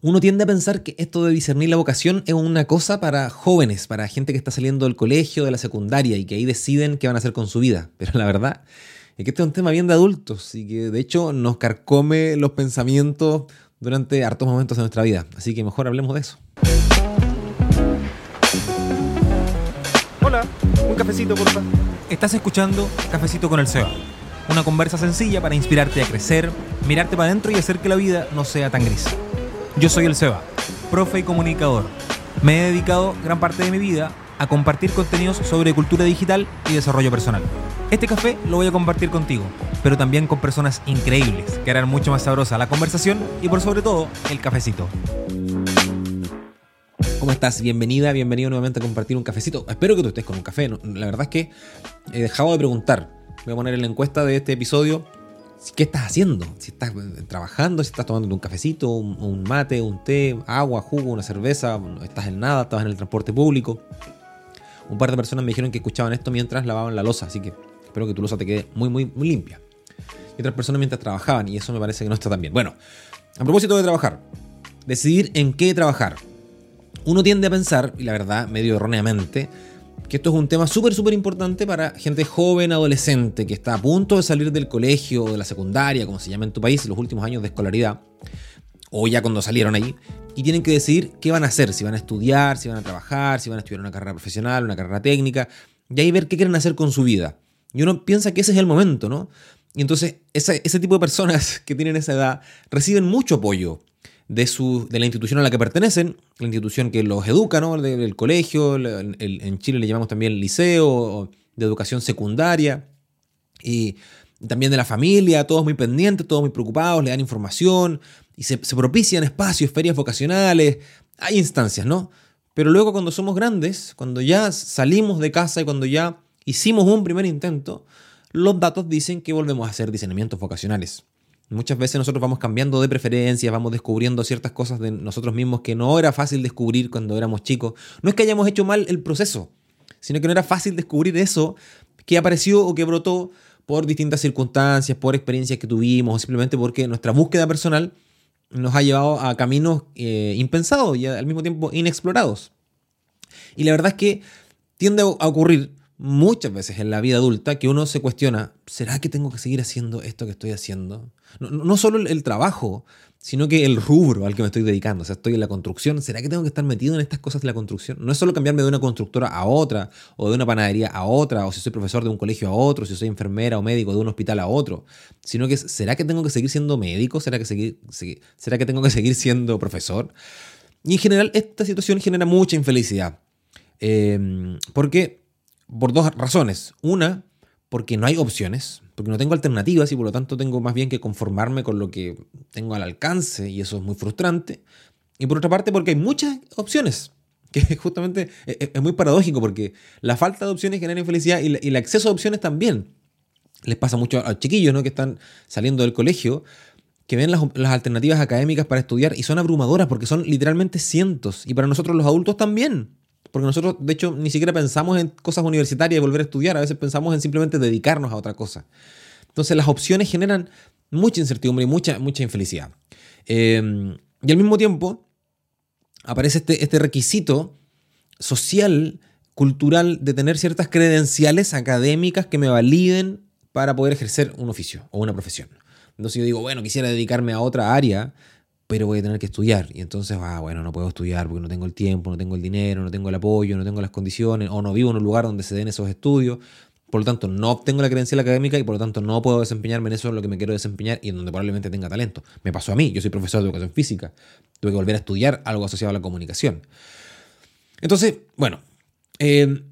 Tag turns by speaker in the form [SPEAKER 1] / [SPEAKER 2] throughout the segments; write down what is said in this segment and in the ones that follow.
[SPEAKER 1] Uno tiende a pensar que esto de discernir la vocación es una cosa para jóvenes, para gente que está saliendo del colegio, de la secundaria y que ahí deciden qué van a hacer con su vida. Pero la verdad es que este es un tema bien de adultos y que de hecho nos carcome los pensamientos durante hartos momentos de nuestra vida. Así que mejor hablemos de eso.
[SPEAKER 2] Hola, un cafecito, por favor.
[SPEAKER 3] Estás escuchando Cafecito con el Seba. Una conversa sencilla para inspirarte a crecer, mirarte para adentro y hacer que la vida no sea tan gris. Yo soy el Seba, profe y comunicador. Me he dedicado gran parte de mi vida a compartir contenidos sobre cultura digital y desarrollo personal. Este café lo voy a compartir contigo, pero también con personas increíbles que harán mucho más sabrosa la conversación y por sobre todo el cafecito.
[SPEAKER 1] ¿Cómo estás? Bienvenida, bienvenido nuevamente a compartir un cafecito. Espero que tú estés con un café. La verdad es que he dejado de preguntar. Voy a poner en la encuesta de este episodio ¿Qué estás haciendo? Si estás eh, trabajando, si estás tomando un cafecito, un, mate, un té, agua, jugo, una cerveza, estás en nada, estabas en el transporte público. Un par de personas me dijeron que escuchaban esto mientras lavaban la losa, así que espero que tu losa te quede muy, muy, muy limpia. Y otras personas mientras trabajaban, y eso me parece que no está tan bien. Bueno, a propósito de trabajar, decidir en qué trabajar. Uno tiende a pensar, y la verdad, medio erróneamente, que esto es un tema súper, súper importante para gente joven, adolescente, que está a punto de salir del colegio o de la secundaria, como se llama en tu país, los últimos años de escolaridad, o ya cuando salieron ahí, y tienen que decidir qué van a hacer, si van a estudiar, si van a trabajar, si van a estudiar una carrera profesional, una carrera técnica, y ahí ver qué quieren hacer con su vida. Y uno piensa que ese es el momento, ¿no? Y entonces ese, ese tipo de personas que tienen esa edad reciben mucho apoyo de, su, de la institución a la que pertenecen, la institución que los educa, ¿no? del colegio, en Chile le llamamos también liceo, de educación secundaria, y también de la familia, todos muy pendientes, todos muy preocupados, le dan información, y se, se propician espacios, ferias vocacionales, hay instancias, ¿no? Pero luego cuando somos grandes, cuando ya salimos de casa y cuando ya hicimos un primer intento, los datos dicen que volvemos a hacer diseñamientos vocacionales. Muchas veces nosotros vamos cambiando de preferencias, vamos descubriendo ciertas cosas de nosotros mismos que no era fácil descubrir cuando éramos chicos. No es que hayamos hecho mal el proceso, sino que no era fácil descubrir eso que apareció o que brotó por distintas circunstancias, por experiencias que tuvimos, o simplemente porque nuestra búsqueda personal nos ha llevado a caminos eh, impensados y al mismo tiempo inexplorados. Y la verdad es que tiende a ocurrir muchas veces en la vida adulta que uno se cuestiona, ¿será que tengo que seguir haciendo esto que estoy haciendo? No, solo el, trabajo, sino que el rubro al que me estoy dedicando. O sea, estoy en la construcción. ¿Será que tengo que estar metido en estas cosas de la construcción? No es solo cambiarme de una constructora a otra, o de una panadería a otra, o si soy profesor de un colegio a otro, si soy enfermera o médico de un hospital a otro, sino que ¿será que tengo que seguir siendo médico? ¿Será que, seguir, ¿será que tengo que seguir siendo profesor? Y en general esta situación genera mucha infelicidad. Eh, porque por dos razones. Una, porque no hay opciones, porque no tengo alternativas y por lo tanto tengo más bien que conformarme con lo que tengo al alcance y eso es muy frustrante. Y por otra parte, porque hay muchas opciones, que justamente e, e, es muy paradójico porque la falta de opciones genera infelicidad y el acceso a opciones también. Les pasa mucho a los chiquillos ¿no? que están saliendo del colegio, que ven las, las, alternativas académicas para estudiar y son abrumadoras porque son literalmente cientos. Y para nosotros los adultos también. Porque nosotros, de hecho, ni siquiera pensamos en cosas universitarias y volver a estudiar, a veces pensamos en simplemente dedicarnos a otra cosa. Entonces las opciones generan mucha incertidumbre y mucha, mucha infelicidad. Eh, y al mismo tiempo aparece este, este requisito social, cultural, de tener ciertas credenciales académicas que me validen para poder ejercer un oficio o una profesión. Entonces yo digo, bueno, quisiera dedicarme a otra área, pero voy a tener que estudiar. Y entonces, ah, bueno, no puedo estudiar porque no tengo el tiempo, no tengo el dinero, no tengo el apoyo, no tengo las condiciones, o no vivo en un lugar donde se den esos estudios. Por lo tanto, no obtengo la credencial académica y por lo tanto no puedo desempeñarme en eso en lo que me quiero desempeñar y en donde probablemente tenga talento. Me pasó a mí, yo soy profesor de educación física. Tuve que volver a estudiar algo asociado a la comunicación. Entonces, bueno, eh,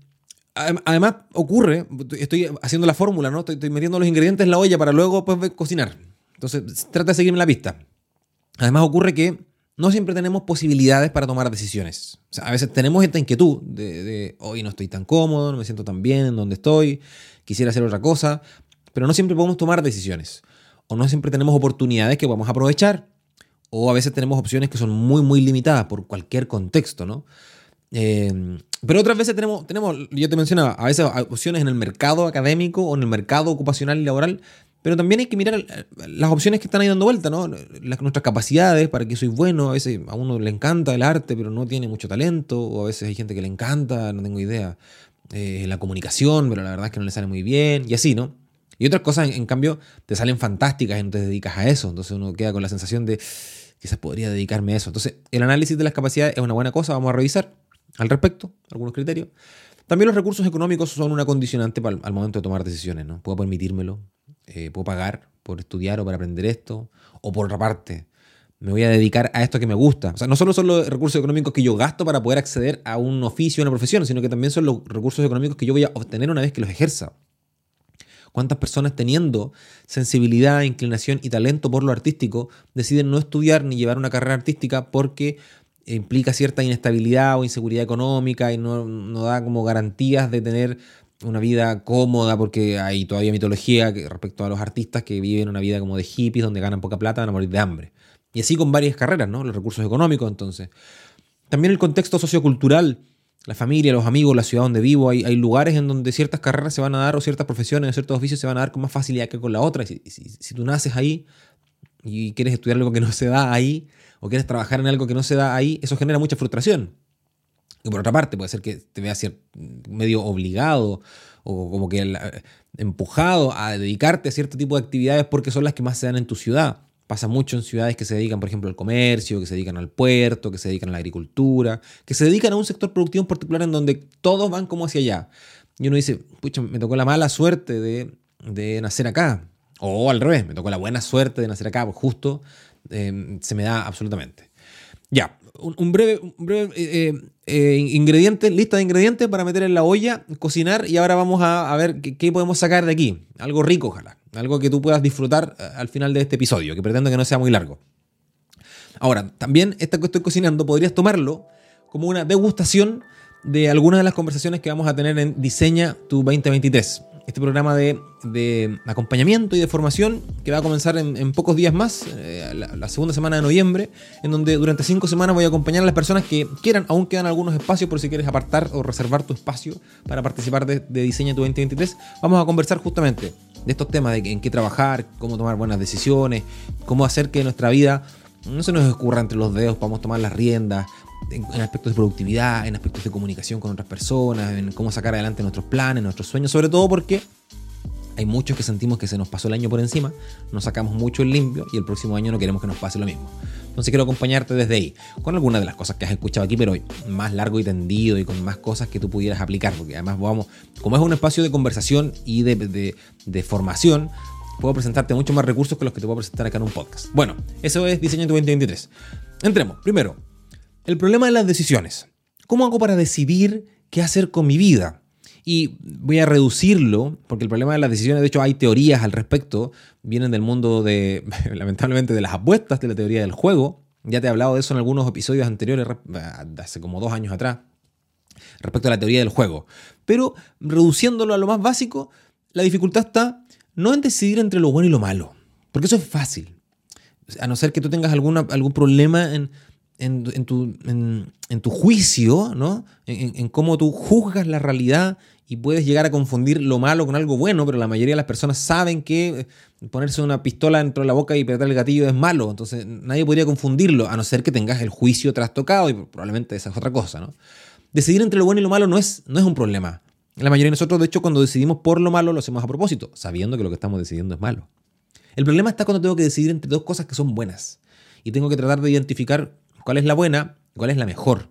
[SPEAKER 1] además ocurre, estoy haciendo la fórmula, ¿no? Estoy, metiendo los ingredientes en la olla para luego pues, cocinar. Entonces, trata de seguirme la pista. Además ocurre que no siempre tenemos posibilidades para tomar decisiones. a veces tenemos esta inquietud de, hoy no estoy tan cómodo, no me siento tan bien en donde estoy, quisiera hacer otra cosa, pero no siempre podemos tomar decisiones. O no siempre tenemos oportunidades que a aprovechar. O a veces tenemos opciones que son muy, muy limitadas por cualquier contexto, ¿no? Eh, pero otras veces tenemos, tenemos, yo te mencionaba, a veces opciones en el mercado académico o en el mercado ocupacional y laboral Pero también hay que mirar eh, las opciones que están ahí dando vuelta, ¿no? Nuestras capacidades, para que soy bueno. A veces a uno le encanta el arte, pero no tiene mucho talento. O a veces hay gente que le encanta, no tengo idea, eh, la comunicación, pero la verdad es que no le sale muy bien. Y así, ¿no? Y otras cosas, en, cambio, te salen fantásticas y no te dedicas a eso. Entonces uno queda con la sensación de quizás podría dedicarme a eso. Entonces, el análisis de las capacidades es una buena cosa, vamos a revisar al respecto, algunos criterios. También los recursos económicos son una condicionante para, al momento de tomar decisiones, ¿no? Puedo permitírmelo, eh, puedo pagar por estudiar o para aprender esto, o por otra parte, me voy a dedicar a esto que me gusta. O sea, no solo son los recursos económicos que yo gasto para poder acceder a un oficio, a una profesión, sino que también son los recursos económicos que yo voy a obtener una vez que los ejerza. ¿Cuántas personas teniendo sensibilidad, inclinación y talento por lo artístico deciden no estudiar ni llevar una carrera artística porque implica cierta inestabilidad o inseguridad económica y no, da como garantías de tener una vida cómoda porque hay todavía mitología respecto a los artistas que viven una vida como de hippies donde ganan poca plata van a morir de hambre. Y así con varias carreras, ¿no? Los recursos económicos entonces. También el contexto sociocultural la familia, los amigos, la ciudad donde vivo, hay, hay, lugares en donde ciertas carreras se van a dar o ciertas profesiones o ciertos oficios se van a dar con más facilidad que con la otra. Si, si, tú naces ahí y quieres estudiar algo que no se da ahí o quieres trabajar en algo que no se da ahí, eso genera mucha frustración. Y por otra parte, puede ser que te veas medio obligado o como que empujado a dedicarte a cierto tipo de actividades porque son las que más se dan en tu ciudad. Pasa mucho en ciudades que se dedican, por ejemplo, al comercio, que se dedican al puerto, que se dedican a la agricultura, que se dedican a un sector productivo en particular en donde todos van como hacia allá. Y uno dice, pucha, me tocó la mala suerte de, nacer acá. O al revés, me tocó la buena suerte de nacer acá, pues justo eh, se me da absolutamente. Ya, un, breve, breve eh, eh, ingrediente, lista de ingredientes para meter en la olla, cocinar y ahora vamos a, ver qué, podemos sacar de aquí. Algo rico, ojalá. Algo que tú puedas disfrutar eh, al final de este episodio, que pretendo que no sea muy largo. Ahora, también esta que estoy cocinando podrías tomarlo como una degustación de algunas de las conversaciones que vamos a tener en Diseña tu 2023 este programa de, acompañamiento y de formación que va a comenzar en, pocos días más, eh, la, segunda semana de noviembre, en donde durante cinco semanas voy a acompañar a las personas que quieran, aún quedan algunos espacios por si quieres apartar o reservar tu espacio para participar de, Diseño tu 2023. Vamos a conversar justamente de estos temas, de en qué trabajar, cómo tomar buenas decisiones, cómo hacer que nuestra vida no se nos escurra entre los dedos, podamos tomar las riendas, en, aspectos de productividad, en aspectos de comunicación con otras personas, en cómo sacar adelante nuestros planes, nuestros sueños, sobre todo porque hay muchos que sentimos que se nos pasó el año por encima, nos sacamos mucho el limpio y el próximo año no queremos que nos pase lo mismo. Entonces quiero acompañarte desde ahí, con algunas de las cosas que has escuchado aquí, pero más largo y tendido y con más cosas que tú pudieras aplicar, porque además vamos, como es un espacio de conversación y de, de formación, puedo presentarte muchos más recursos que los que te puedo presentar acá en un podcast. Bueno, eso es Diseño 2023. Entremos. Primero, el problema de las decisiones. ¿Cómo hago para decidir qué hacer con mi vida? Y voy a reducirlo, porque el problema de las decisiones, de hecho hay teorías al respecto, vienen del mundo de, lamentablemente, de las apuestas, de la teoría del juego. Ya te he hablado de eso en algunos episodios anteriores, hace como dos años atrás, respecto a la teoría del juego. Pero reduciéndolo a lo más básico, la dificultad está no en decidir entre lo bueno y lo malo, porque eso es fácil. A no ser que tú tengas algún problema en en, tu, juicio, ¿no? En, cómo tú juzgas la realidad y puedes llegar a confundir lo malo con algo bueno, pero la mayoría de las personas saben que eh, ponerse una pistola dentro de la boca y apretar el gatillo es malo, entonces nadie podría confundirlo, a no ser que tengas el juicio trastocado y probablemente esa es otra cosa, ¿no? Decidir entre lo bueno y lo malo no es, no es un problema. La mayoría de nosotros, de hecho, cuando decidimos por lo malo, lo hacemos a propósito, sabiendo que lo que estamos decidiendo es malo. El problema está cuando tengo que decidir entre dos cosas que son buenas y tengo que tratar de identificar cuál es la buena cuál es la mejor,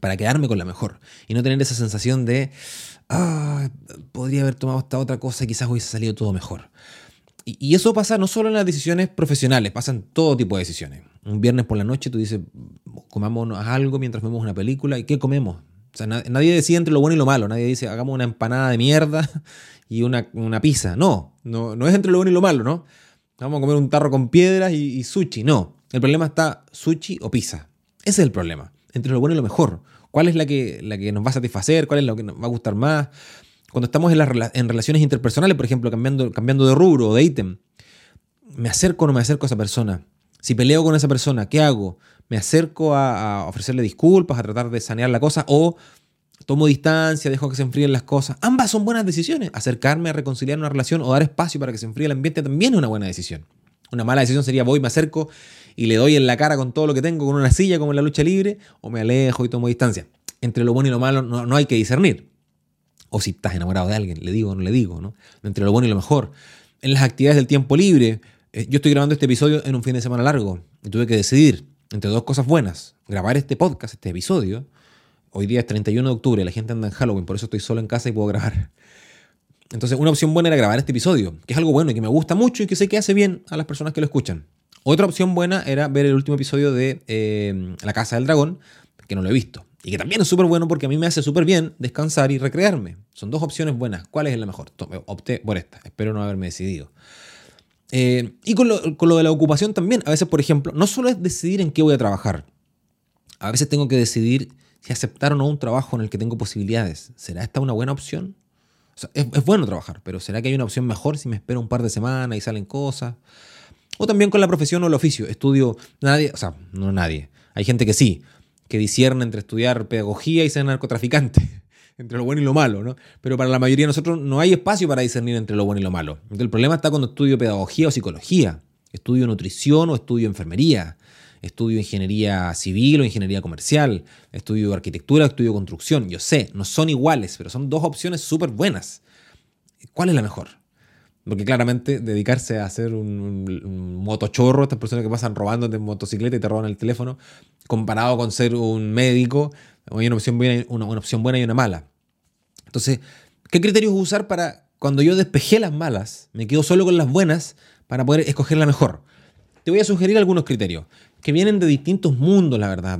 [SPEAKER 1] para quedarme con la mejor y no tener esa sensación de, ah, podría haber tomado esta otra cosa y quizás hubiese salido todo mejor. Y, eso pasa no solo en las decisiones profesionales, pasa en todo tipo de decisiones. Un viernes por la noche tú dices, comámonos algo mientras vemos una película, ¿y qué comemos? O sea, nadie decide entre lo bueno y lo malo, nadie dice, hagamos una empanada de mierda y una, pizza. No, no, no es entre lo bueno y lo malo, ¿no? Vamos a comer un tarro con piedras y, y sushi, no. El problema está sushi o pizza. Ese es el problema. Entre lo bueno y lo mejor. ¿Cuál es la que, la que nos va a satisfacer? ¿Cuál es la que nos va a gustar más? Cuando estamos en, en relaciones interpersonales, por ejemplo, cambiando, cambiando de rubro o de ítem, ¿me acerco o no me acerco a esa persona? Si peleo con esa persona, ¿qué hago? ¿Me acerco a, ofrecerle disculpas, a tratar de sanear la cosa? ¿O tomo distancia, dejo que se enfríen las cosas. Ambas son buenas decisiones. Acercarme a reconciliar una relación o dar espacio para que se enfríe el ambiente también es una buena decisión. Una mala decisión sería voy, me acerco y le doy en la cara con todo lo que tengo, con una silla como en la lucha libre, o me alejo y tomo distancia. Entre lo bueno y lo malo no, no hay que discernir. O si estás enamorado de alguien, le digo o no le digo, ¿no? Entre lo bueno y lo mejor. En las actividades del tiempo libre, eh, yo estoy grabando este episodio en un fin de semana largo y tuve que decidir entre dos cosas buenas. Grabar este podcast, este episodio. Hoy día es 31 de octubre, la gente anda en Halloween, por eso estoy solo en casa y puedo grabar. Entonces, una opción buena era grabar este episodio, que es algo bueno y que me gusta mucho y que sé que hace bien a las personas que lo escuchan. Otra opción buena era ver el último episodio de eh, La Casa del Dragón, que no lo he visto. Y que también es súper bueno porque a mí me hace súper bien descansar y recrearme. Son dos opciones buenas. ¿Cuál es la mejor? Opté por esta. Espero no haberme decidido. Eh, y con lo, de la ocupación también. A veces, por ejemplo, no solo es decidir en qué voy a trabajar. A veces tengo que decidir si aceptar o no un trabajo en el que tengo posibilidades. ¿Será esta una buena opción? Es, es, bueno trabajar, pero ¿será que hay una opción mejor si me espero un par de semanas y salen cosas? O también con la profesión o el oficio. Estudio, nadie, o sea, no nadie. Hay gente que sí, que discierne entre estudiar pedagogía y ser narcotraficante entre lo bueno y lo malo, ¿no? Pero para la mayoría de nosotros no hay espacio para discernir entre lo bueno y lo malo. Entonces, el problema está cuando estudio pedagogía o psicología, estudio nutrición o estudio enfermería, estudio ingeniería civil o ingeniería comercial, estudio arquitectura estudio construcción. Yo sé, no son iguales, pero son dos opciones súper buenas. ¿Cuál es la mejor? Porque claramente dedicarse a hacer un, motochorro, estas personas que pasan robando de motocicleta y te roban el teléfono, comparado con ser un médico, hay una opción buena, una, una opción buena y una mala. Entonces, ¿qué criterios usar para cuando yo despejé las malas, me quedo solo con las buenas para poder escoger la mejor? Te voy a sugerir algunos criterios que vienen de distintos mundos, la verdad.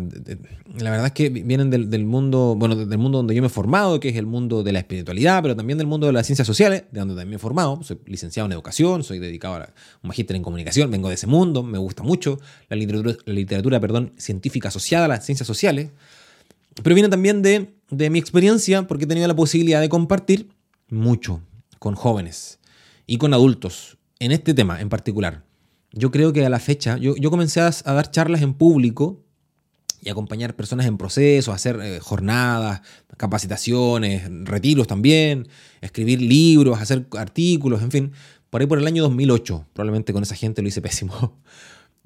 [SPEAKER 1] La verdad es que vienen del, mundo, bueno, del mundo donde yo me he formado, que es el mundo de la espiritualidad, pero también del mundo de las ciencias sociales, de donde también me he formado. Soy licenciado en educación, soy dedicado a un magíster en comunicación, vengo de ese mundo, me gusta mucho la literatura, la literatura perdón, científica asociada a las ciencias sociales. Pero viene también de, de mi experiencia, porque he tenido la posibilidad de compartir mucho con jóvenes y con adultos en este tema en particular yo creo que a la fecha, yo, yo comencé a, a, dar charlas en público y acompañar personas en proceso, hacer eh, jornadas, capacitaciones, retiros también, escribir libros, hacer artículos, en fin, por ahí por el año 2008, probablemente con esa gente lo hice pésimo.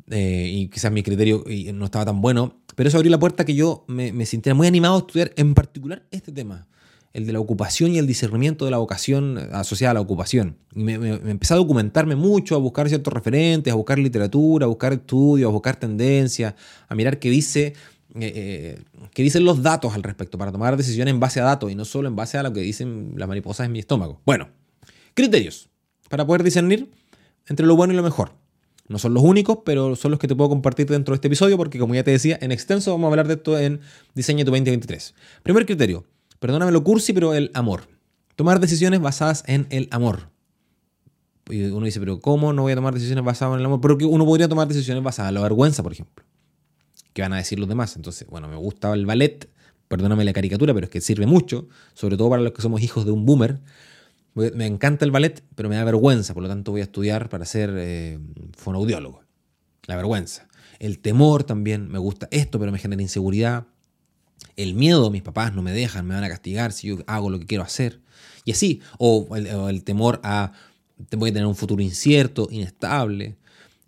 [SPEAKER 1] Eh, y quizás mi criterio no estaba tan bueno, pero eso abrió la puerta que yo me, me sintiera muy animado a estudiar en particular este tema el de la ocupación y el discernimiento de la vocación asociada a la ocupación. Y me, empecé a documentarme mucho, a buscar ciertos referentes, a buscar literatura, a buscar estudios, a buscar tendencias, a mirar qué dice. Eh, eh, dicen los datos al respecto para tomar decisiones en base a datos y no solo en base a lo que dicen las mariposas en mi estómago. Bueno, criterios para poder discernir entre lo bueno y lo mejor. No son los únicos, pero son los que te puedo compartir dentro de este episodio porque como ya te decía, en extenso vamos a hablar de esto en Diseño tu 2023. Primer criterio, perdóname lo cursi, pero el amor. Tomar decisiones basadas en el amor. Y uno dice, pero ¿cómo no voy a tomar decisiones basadas en el amor? Pero que uno podría tomar decisiones basadas en la vergüenza, por ejemplo. ¿Qué van a decir los demás? Entonces, bueno, me gusta el ballet, perdóname la caricatura, pero es que sirve mucho, sobre todo para los que somos hijos de un boomer. Me encanta el ballet, pero me da vergüenza, por lo tanto voy a estudiar para ser eh, fonoaudiólogo. La vergüenza. El temor también, me gusta esto, pero me genera inseguridad el miedo, mis papás no me dejan, me van a castigar si yo hago lo que quiero hacer. Y así, o el, temor a voy a tener un futuro incierto, inestable.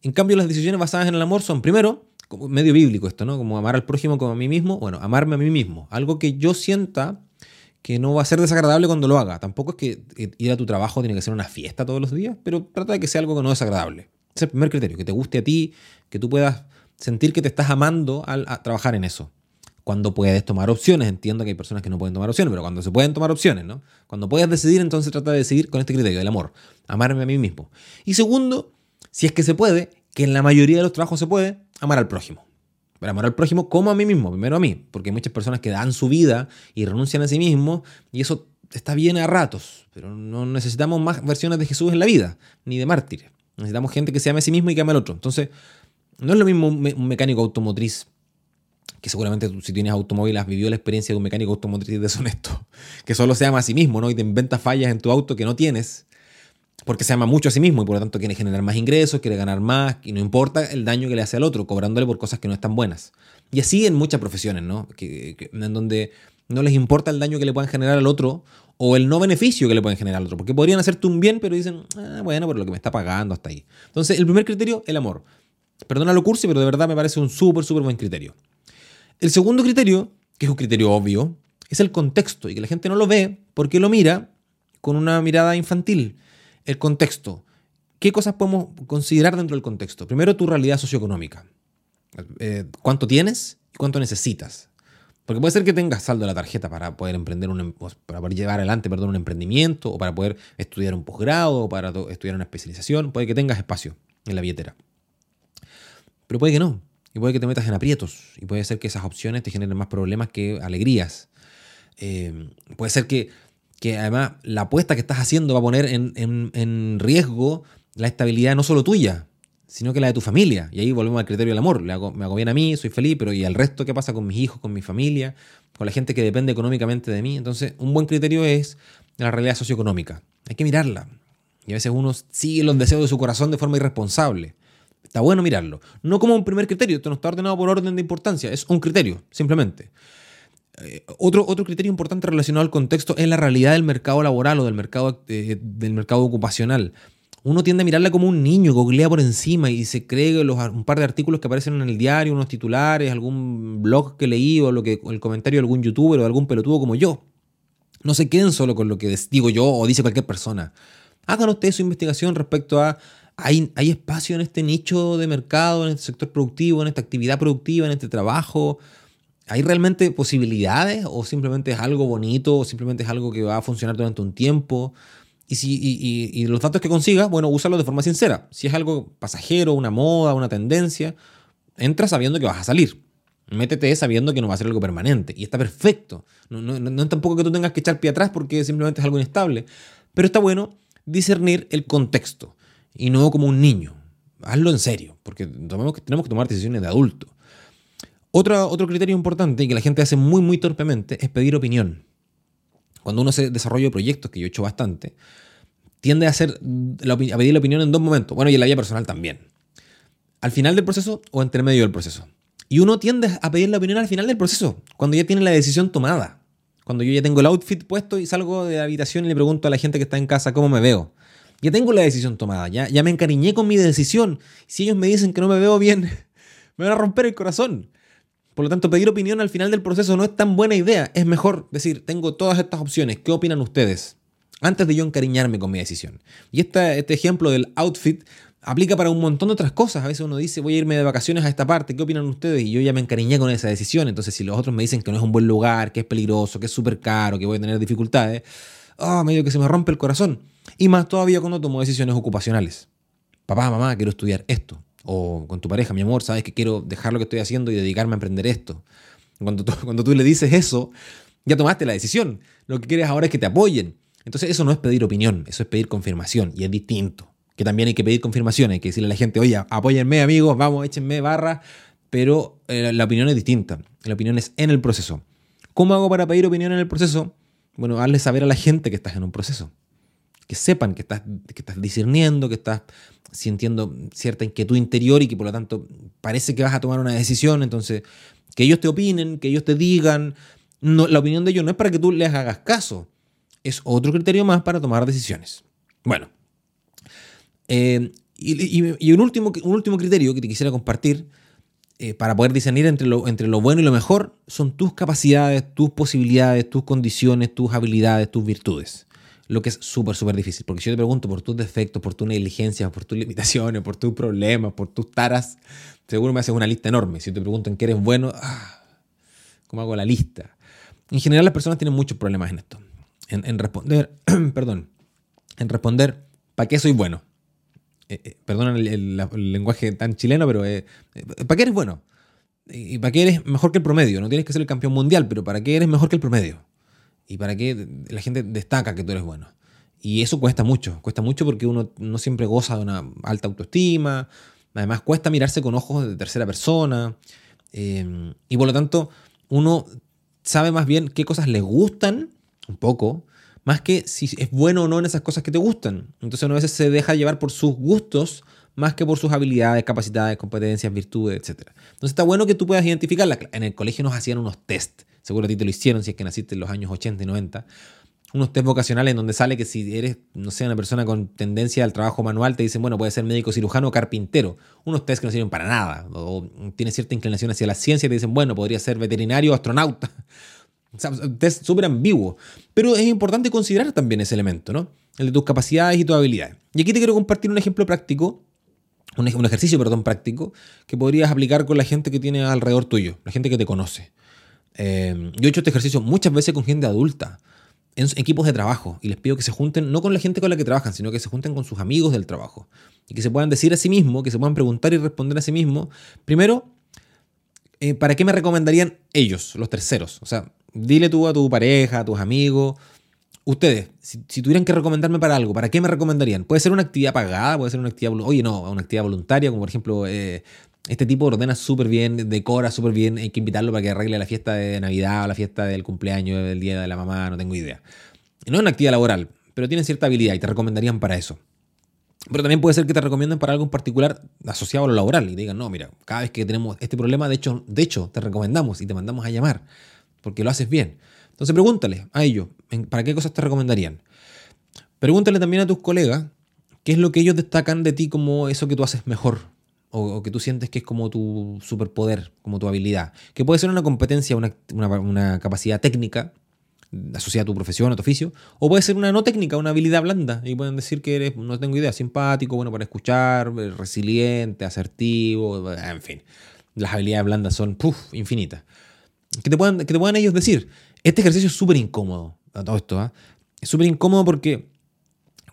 [SPEAKER 1] En cambio, las decisiones basadas en el amor son, primero, medio bíblico esto, ¿no? Como amar al prójimo como a mí mismo. Bueno, amarme a mí mismo. Algo que yo sienta que no va a ser desagradable cuando lo haga. Tampoco es que ir a tu trabajo tiene que ser una fiesta todos los días, pero trata de que sea algo que no es desagradable. Ese es el primer criterio, que te guste a ti, que tú puedas sentir que te estás amando al trabajar en eso cuando puedes tomar opciones. Entiendo que hay personas que no pueden tomar opciones, pero cuando se pueden tomar opciones, ¿no? Cuando puedes decidir, entonces trata de decidir con este criterio del amor, amarme a mí mismo. Y segundo, si es que se puede, que en la mayoría de los trabajos se puede, amar al prójimo. Pero amar al prójimo como a mí mismo, primero a mí, porque hay muchas personas que dan su vida y renuncian a sí mismos, y eso está bien a ratos, pero no necesitamos más versiones de Jesús en la vida, ni de mártires. Necesitamos gente que se ame a sí mismo y que ame al otro. Entonces, no es lo mismo un mecánico automotriz que seguramente si tienes automóvil has vivido la experiencia de un mecánico automotriz deshonesto, que solo se ama a sí mismo, ¿no? Y te inventa fallas en tu auto que no tienes, porque se ama mucho a sí mismo y por lo tanto quiere generar más ingresos, quiere ganar más, y no importa el daño que le hace al otro, cobrándole por cosas que no están buenas. Y así en muchas profesiones, ¿no? Que, en donde no les importa el daño que le puedan generar al otro o el no beneficio que le pueden generar al otro, porque podrían hacerte un bien, pero dicen, ah, bueno, por lo que me está pagando hasta ahí. Entonces, el primer criterio, el amor. Perdona lo cursi, pero de verdad me parece un súper, súper buen criterio. El segundo criterio, que es un criterio obvio, es el contexto y que la gente no lo ve porque lo mira con una mirada infantil. El contexto. ¿Qué cosas podemos considerar dentro del contexto? Primero, tu realidad socioeconómica. Eh, ¿Cuánto tienes y cuánto necesitas? Porque puede ser que tengas saldo de la tarjeta para poder emprender un, em, para poder llevar adelante perdón, un emprendimiento, o para poder estudiar un posgrado, o para estudiar una especialización. Puede que tengas espacio en la billetera. Pero puede que no. Y puede que te metas en aprietos. Y puede ser que esas opciones te generen más problemas que alegrías. Eh, puede ser que, que, además la apuesta que estás haciendo va a poner en, en, riesgo la estabilidad no solo tuya, sino que la de tu familia. Y ahí volvemos al criterio del amor. me hago bien a mí, soy feliz, pero ¿y al resto qué pasa con mis hijos, con mi familia, con la gente que depende económicamente de mí? Entonces, un buen criterio es la realidad socioeconómica. Hay que mirarla. Y a veces uno sigue los deseos de su corazón de forma irresponsable. Está bueno mirarlo. No como un primer criterio, esto no está ordenado por orden de importancia, es un criterio, simplemente. Eh, otro, otro criterio importante relacionado al contexto es la realidad del mercado laboral o del mercado, eh, del mercado ocupacional. Uno tiende a mirarla como un niño, googlea por encima y se cree los, un par de artículos que aparecen en el diario, unos titulares, algún blog que leí o lo que, el comentario de algún youtuber o de algún pelotudo como yo. No se queden solo con lo que digo yo o dice cualquier persona. Hagan ustedes su investigación respecto a hay, espacio en este nicho de mercado, en este sector productivo, en esta actividad productiva, en este trabajo. ¿Hay realmente posibilidades o simplemente es algo bonito o simplemente es algo que va a funcionar durante un tiempo? Y, si, y, los datos que consigas, bueno, úsalos de forma sincera. Si es algo pasajero, una moda, una tendencia, entra sabiendo que vas a salir. Métete sabiendo que no va a ser algo permanente. Y está perfecto. No, no es tampoco que tú tengas que echar pie atrás porque simplemente es algo inestable. Pero está bueno discernir el contexto y no como un niño. Hazlo en serio, porque tenemos que, tenemos que tomar decisiones de adulto. Otro, criterio importante que la gente hace muy, muy torpemente es pedir opinión. Cuando uno se desarrolla proyectos, que yo he hecho bastante, tiende a, hacer, a pedir la opinión en dos momentos. Bueno, y en la vida personal también. Al final del proceso o entre medio del proceso. Y uno tiende a pedir la opinión al final del proceso, cuando ya tiene la decisión tomada. Cuando yo ya tengo el outfit puesto y salgo de la habitación y le pregunto a la gente que está en casa cómo me veo. Ya tengo la decisión tomada, ya, ya me encariñé con mi decisión. Si ellos me dicen que no me veo bien, me van a romper el corazón. Por lo tanto, pedir opinión al final del proceso no es tan buena idea. Es mejor decir, tengo todas estas opciones, ¿qué opinan ustedes? Antes de yo encariñarme con mi decisión. Y este, este ejemplo del outfit aplica para un montón de otras cosas. A veces uno dice, voy a irme de vacaciones a esta parte, ¿qué opinan ustedes? Y yo ya me encariñé con esa decisión. Entonces, si los otros me dicen que no es un buen lugar, que es peligroso, que es súper caro, que voy a tener dificultades, oh, medio que se me rompe el corazón. Y más todavía cuando tomo decisiones ocupacionales. Papá, mamá, quiero estudiar esto. O con tu pareja, mi amor, sabes que quiero dejar lo que estoy haciendo y dedicarme a aprender esto. Cuando tú, cuando tú le dices eso, ya tomaste la decisión. Lo que quieres ahora es que te apoyen. Entonces eso no es pedir opinión, eso es pedir confirmación y es distinto. Que también hay que pedir confirmación, hay que decirle a la gente, oye, apóyenme amigos, vamos, échenme barra, pero eh, la opinión es distinta. La opinión es en el proceso. ¿Cómo hago para pedir opinión en el proceso? Bueno, hazle saber a la gente que estás en un proceso. Que sepan que estás, que estás discerniendo, que estás sintiendo cierta inquietud interior y que por lo tanto parece que vas a tomar una decisión. Entonces, que ellos te opinen, que ellos te digan. No, la opinión de ellos no es para que tú les hagas caso. Es otro criterio más para tomar decisiones. Bueno. Eh, y, un, último, un último criterio que te quisiera compartir eh, para poder discernir entre lo, entre lo bueno y lo mejor son tus capacidades, tus posibilidades, tus condiciones, tus habilidades, tus virtudes. Lo que es súper, súper difícil. Porque si yo te pregunto por tus defectos, por tus negligencias, por tus limitaciones, por tus problemas, por tus taras, seguro me haces una lista enorme. Si te pregunto en qué eres bueno, ah, ¿cómo hago la lista? En general las personas tienen muchos problemas en esto. En, en responder, perdón, en responder, ¿para qué soy bueno? Eh, eh perdona el, lenguaje tan chileno, pero eh, eh, ¿para qué eres bueno? ¿Y para qué eres mejor que el promedio? No tienes que ser el campeón mundial, pero ¿para qué eres mejor que el promedio? ¿Y para qué la gente destaca que tú eres bueno? Y eso cuesta mucho, cuesta mucho porque uno no siempre goza de una alta autoestima, además cuesta mirarse con ojos de tercera persona, y por lo tanto uno sabe más bien qué cosas le gustan, un poco, más que si es bueno o no en esas cosas que te gustan. Entonces uno a veces se deja llevar por sus gustos más que por sus habilidades, capacidades, competencias, virtudes, etc. Entonces está bueno que tú puedas identificarlas. En el colegio nos hacían unos test. seguro a ti te lo hicieron si es que naciste en los años 80 y 90, unos test vocacionales en donde sale que si eres, no sé, una persona con tendencia al trabajo manual, te dicen, bueno, puede ser médico cirujano o carpintero. Unos test que no sirven para nada. O tienes cierta inclinación hacia la ciencia te dicen, bueno, podría ser veterinario o astronauta. O sea, test súper ambiguo. Pero es importante considerar también ese elemento, ¿no? El de tus capacidades y tus habilidades. Y aquí te quiero compartir un ejemplo práctico, un, ejercicio, perdón, práctico, que podrías aplicar con la gente que tiene alrededor tuyo, la gente que te conoce. Eh, yo he hecho este ejercicio muchas veces con gente adulta en equipos de trabajo y les pido que se junten no con la gente con la que trabajan, sino que se junten con sus amigos del trabajo y que se puedan decir a sí mismo, que se puedan preguntar y responder a sí mismo, primero, eh, ¿para qué me recomendarían ellos, los terceros? O sea, dile tú a tu pareja, a tus amigos, ustedes, si, tuvieran que recomendarme para algo, ¿para qué me recomendarían? Puede ser una actividad pagada, puede ser una actividad, oye, no, una actividad voluntaria, como por ejemplo, eh, este tipo ordena súper bien, decora súper bien, hay que invitarlo para que arregle la fiesta de Navidad o la fiesta del cumpleaños, del día de la mamá, no tengo idea. No es una actividad laboral, pero tienen cierta habilidad y te recomendarían para eso. Pero también puede ser que te recomienden para algo en particular asociado a lo laboral y te digan, no, mira, cada vez que tenemos este problema, de hecho, de hecho, te recomendamos y te mandamos a llamar porque lo haces bien. Entonces pregúntale a ellos, ¿para qué cosas te recomendarían? Pregúntale también a tus colegas qué es lo que ellos destacan de ti como eso que tú haces mejor o, que tú sientes que es como tu superpoder, como tu habilidad, que puede ser una competencia, una, capacidad técnica asociada a tu profesión, a tu oficio, o puede ser una no técnica, una habilidad blanda, y pueden decir que eres, no tengo idea, simpático, bueno para escuchar, resiliente, asertivo, en fin. Las habilidades blandas son infinitas. Que te, puedan, que te puedan ellos decir, este ejercicio es súper incómodo, a todo esto, ¿ah? es súper incómodo porque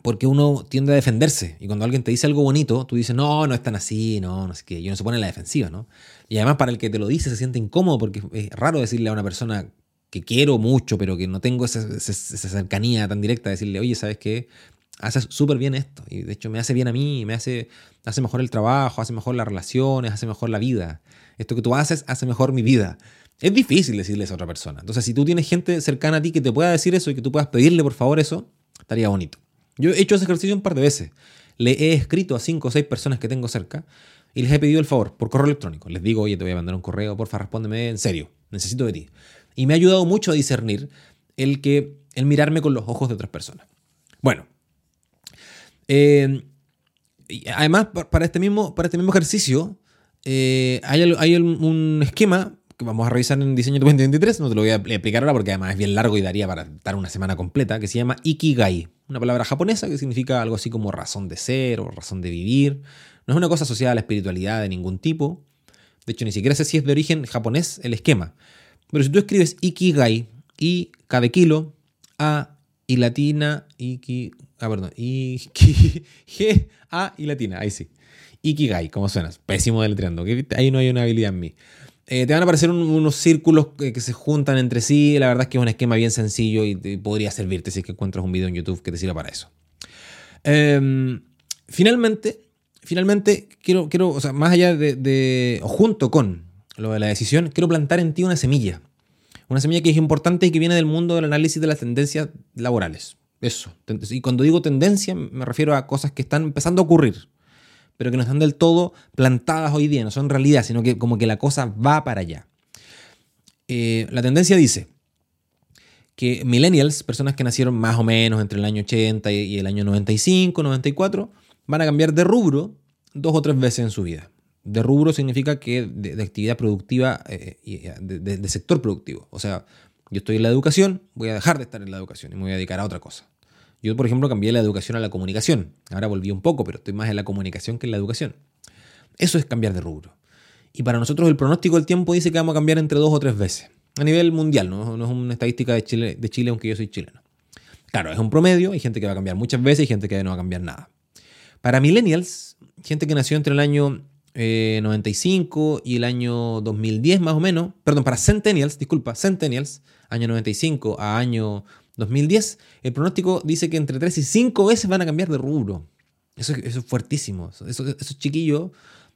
[SPEAKER 1] porque uno tiende a defenderse. Y cuando alguien te dice algo bonito, tú dices, no, no es tan así, no, no sé qué. Y uno se pone en la defensiva, ¿no? Y además para el que te lo dice se siente incómodo porque es raro decirle a una persona que quiero mucho, pero que no tengo esa, cercanía tan directa, decirle, oye, ¿sabes qué? Haces súper bien esto. Y de hecho me hace bien a mí, me hace, hace mejor el trabajo, hace mejor las relaciones, hace mejor la vida. Esto que tú haces hace mejor mi vida. Es difícil decirle eso a otra persona. Entonces, si tú tienes gente cercana a ti que te pueda decir eso y que tú puedas pedirle por favor eso, estaría bonito. Yo he hecho ese ejercicio un par de veces. Le he escrito a cinco o seis personas que tengo cerca y les he pedido el favor por correo electrónico. Les digo, oye, te voy a mandar un correo, porfa, respóndeme en serio, necesito de ti. Y me ha ayudado mucho a discernir el que el mirarme con los ojos de otras personas. Bueno, eh, además, para este mismo, para este mismo ejercicio, eh, hay, hay, un esquema que vamos a revisar en Diseño 2023, no te lo voy a explicar ahora porque además es bien largo y daría para dar una semana completa, que se llama Ikigai, una palabra japonesa que significa algo así como razón de ser o razón de vivir. No es una cosa asociada a la espiritualidad de ningún tipo. De hecho, ni siquiera sé si es de origen japonés el esquema. Pero si tú escribes Ikigai, I, cada kilo, A y latina, Iki, ah, perdón, Iki, G, A y latina, ahí sí. Ikigai, como suenas, pésimo deletreando, ahí no hay una habilidad en mí. Eh, te van a aparecer unos círculos que, se juntan entre sí. La verdad es que es un esquema bien sencillo y, podría servirte si es que encuentras un video en YouTube que te sirva para eso. Em, finalmente, finalmente, quiero, quiero, o sea, más allá de, o junto con lo de la decisión, quiero plantar en ti una semilla. Una semilla que es importante y que viene del mundo del análisis de las tendencias laborales. Eso. Y cuando digo tendencia, me refiero a cosas que están empezando a ocurrir pero que no están del todo plantadas hoy día, no son realidad, sino que como que la cosa va para allá. Eh, la tendencia dice que millennials, personas que nacieron más o menos entre el año 80 y el año 95, 94, van a cambiar de rubro dos o tres veces en su vida. De rubro significa que de, actividad productiva, eh, eh, de sector productivo. O sea, yo estoy en la educación, voy a dejar de estar en la educación y me voy a dedicar a otra cosa. Yo, por ejemplo, cambié la educación a la comunicación. Ahora volví un poco, pero estoy más en la comunicación que en la educación. Eso es cambiar de rubro. Y para nosotros el pronóstico del tiempo dice que vamos a cambiar entre dos o tres veces. A nivel mundial, no, es una estadística de Chile, de Chile, aunque yo soy chileno. Claro, es un promedio, hay gente que va a cambiar muchas veces y gente que no va a cambiar nada. Para millennials, gente que nació entre el año 95 eh, y el año 2010 más o menos, perdón, para centennials, disculpa, centennials, año 95 a año 2010, el pronóstico dice que entre 3 y 5 veces van a cambiar de rubro. Eso, es fuertísimo. esos chiquillos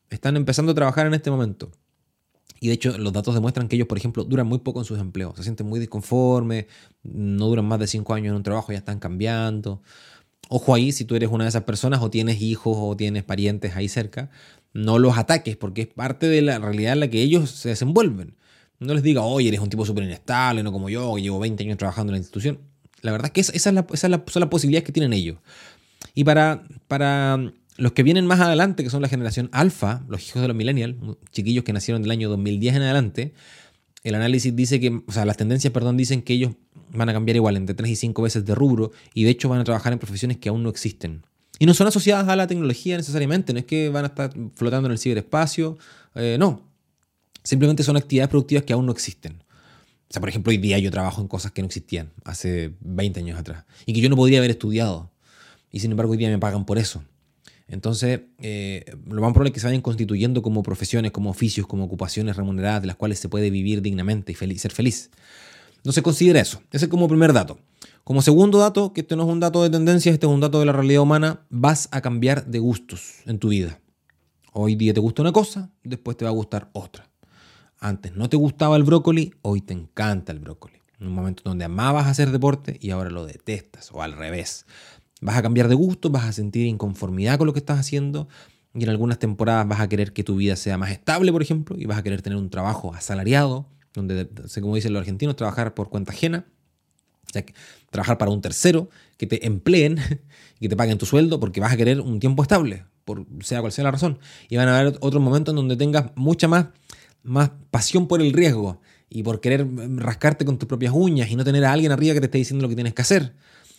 [SPEAKER 1] están empezando a trabajar en este momento. Y de hecho, los datos demuestran que ellos, por ejemplo, duran muy poco en sus empleos. Se sienten muy disconformes, no duran más de 5 años en un trabajo, ya están cambiando. Ojo ahí, si tú eres una de esas personas o tienes hijos o tienes parientes ahí cerca, no los ataques porque es parte de la realidad en la que ellos se desenvuelven. No les diga, oye, eres un tipo súper inestable, no como yo, que llevo 20 años trabajando en la institución. La verdad es que es la, esa es la- son las posibilidades que tienen ellos. Y para, para los que vienen más adelante, que son la generación alfa, los hijos de los millennials, chiquillos que nacieron del año 2010 en adelante, el análisis dice que, o sea, las tendencias, perdón, dicen que ellos van a cambiar igual entre 3 y 5 veces de rubro y de hecho van a trabajar en profesiones que aún no existen. Y no son asociadas a la tecnología necesariamente, no es que van a estar flotando en el ciberespacio, eh, no. Simplemente son actividades productivas que aún no existen. O sea, por ejemplo, hoy día yo trabajo en cosas que no existían hace 20 años atrás y que yo no podría haber estudiado. Y sin embargo, hoy día me pagan por eso. Entonces, eh, lo más probable es que se vayan constituyendo como profesiones, como oficios, como ocupaciones remuneradas de las cuales se puede vivir dignamente y ser feliz. No se considera eso. Ese es como primer dato. Como segundo dato, que este no es un dato de tendencias, este es un dato de la realidad humana, vas a cambiar de gustos en tu vida. Hoy día te gusta una cosa, después te va a gustar otra. Antes no te gustaba el brócoli, hoy te encanta el brócoli. En un momento donde amabas hacer deporte y ahora lo detestas, o al revés. Vas a cambiar de gusto, vas a sentir inconformidad con lo que estás haciendo y en algunas temporadas vas a querer que tu vida sea más estable, por ejemplo, y vas a querer tener un trabajo asalariado, donde, como dicen los argentinos, trabajar por cuenta ajena, o sea, que trabajar para un tercero, que te empleen y que te paguen tu sueldo porque vas a querer un tiempo estable, por sea cual sea la razón. Y van a haber otros momentos en donde tengas mucha más, más pasión por el riesgo y por querer rascarte con tus propias uñas y no tener a alguien arriba que te esté diciendo lo que tienes que hacer.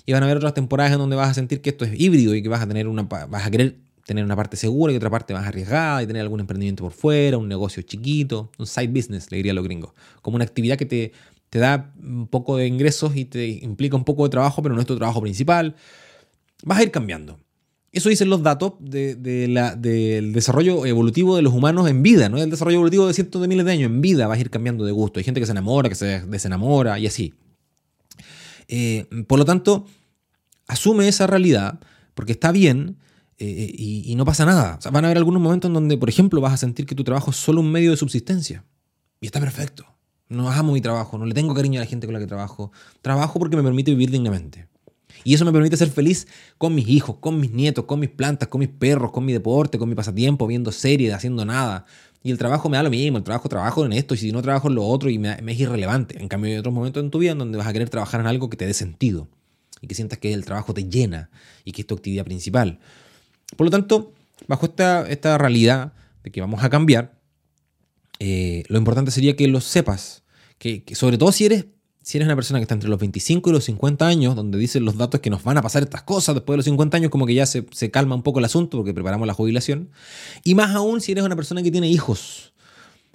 [SPEAKER 1] Y van a haber otras temporadas en donde vas a sentir que esto es híbrido y que vas a tener una vas a querer tener una parte segura y otra parte más arriesgada y tener algún emprendimiento por fuera, un negocio chiquito, un side business, le diría a los gringos, como una actividad que te, te da un poco de ingresos y te implica un poco de trabajo, pero no es tu trabajo principal. Vas a ir cambiando. Eso dicen los datos del desarrollo evolutivo de los humanos en vida, no el desarrollo evolutivo de cientos de miles de años, en vida vas a ir cambiando de gusto. Hay gente que se enamora, que se desenamora y así. Eh, por lo tanto, asume esa realidad porque está bien eh, y, y no pasa nada. Van a haber algunos momentos en donde, por ejemplo, vas a sentir que tu trabajo es solo un medio de subsistencia. Y está perfecto. No amo mi trabajo, no le tengo cariño a la gente con la que trabajo. Trabajo porque me permite vivir dignamente. Y eso me permite ser feliz con mis hijos, con mis nietos, con mis plantas, con mis perros, con mi deporte, con mi pasatiempo, viendo series, haciendo nada. Y el trabajo me da lo mismo, el trabajo trabajo en esto y si no trabajo en lo otro y me, es irrelevante. En cambio hay otros momentos en tu vida en donde vas a querer trabajar en algo que te dé sentido y que sientas que el trabajo te llena y que es tu actividad principal. Por lo tanto, bajo esta, esta realidad de que vamos a cambiar, eh, lo importante sería que lo sepas. Que, que sobre todo si eres, si eres una persona que está entre los 25 y los 50 años, donde dicen los datos que nos van a pasar estas cosas, después de los 50 años como que ya se, se calma un poco el asunto porque preparamos la jubilación. Y más aún si eres una persona que tiene hijos.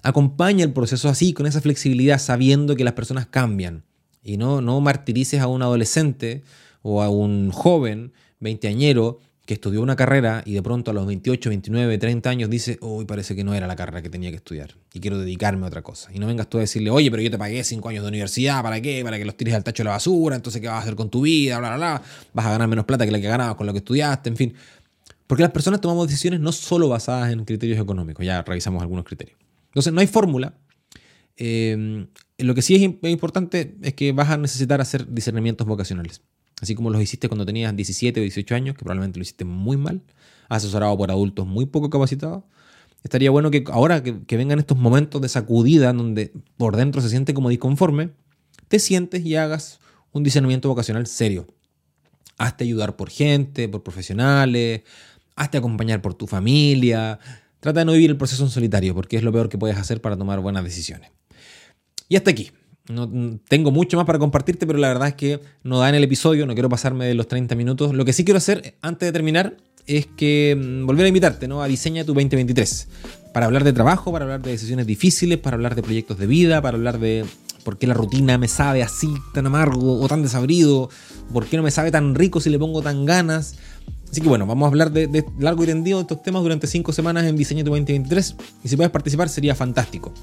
[SPEAKER 1] Acompaña el proceso así, con esa flexibilidad, sabiendo que las personas cambian. Y no, no martirices a un adolescente o a un joven veinteañero que estudió una carrera y de pronto a los 28, 29, 30 años dice, uy, parece que no era la carrera que tenía que estudiar y quiero dedicarme a otra cosa. Y no vengas tú a decirle, oye, pero yo te pagué 5 años de universidad, ¿para qué? Para que los tires al tacho de la basura, entonces ¿qué vas a hacer con tu vida? Bla, bla, bla. Vas a ganar menos plata que la que ganabas con lo que estudiaste, en fin. Porque las personas tomamos decisiones no solo basadas en criterios económicos, ya revisamos algunos criterios. Entonces no hay fórmula. Eh, lo que sí es im- importante es que vas a necesitar hacer discernimientos vocacionales. Así como los hiciste cuando tenías 17 o 18 años, que probablemente lo hiciste muy mal, asesorado por adultos muy poco capacitados. Estaría bueno que ahora que, vengan estos momentos de sacudida, donde por dentro se siente como disconforme, te sientes y hagas un discernimiento vocacional serio. Hazte ayudar por gente, por profesionales, hazte acompañar por tu familia. Trata de no vivir el proceso en solitario, porque es lo peor que puedes hacer para tomar buenas decisiones. Y hasta aquí. No, tengo mucho más para compartirte, pero la verdad es que no da en el episodio, no quiero pasarme de los 30 minutos. Lo que sí quiero hacer antes de terminar es que mm, volver a invitarte ¿no? a Diseña tu 2023 para hablar de trabajo, para hablar de decisiones difíciles, para hablar de proyectos de vida, para hablar de por qué la rutina me sabe así tan amargo o tan desabrido, por qué no me sabe tan rico si le pongo tan ganas. Así que bueno, vamos a hablar de, de largo y tendido de estos temas durante 5 semanas en Diseña tu 2023 y si puedes participar sería fantástico.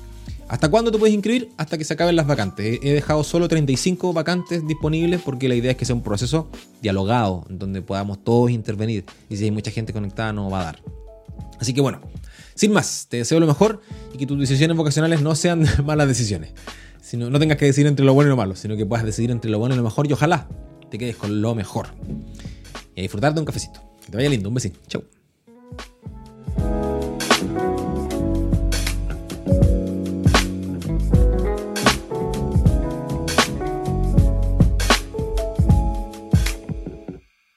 [SPEAKER 1] ¿Hasta cuándo te puedes inscribir? Hasta que se acaben las vacantes. He dejado solo 35 vacantes disponibles porque la idea es que sea un proceso dialogado, donde podamos todos intervenir. Y si hay mucha gente conectada, no va a dar. Así que bueno, sin más, te deseo lo mejor y que tus decisiones vocacionales no sean malas decisiones. Sino, no tengas que decidir entre lo bueno y lo malo, sino que puedas decidir entre lo bueno y lo mejor y ojalá te quedes con lo mejor. Y a disfrutar de un cafecito. Que te vaya lindo, un besín. Chau.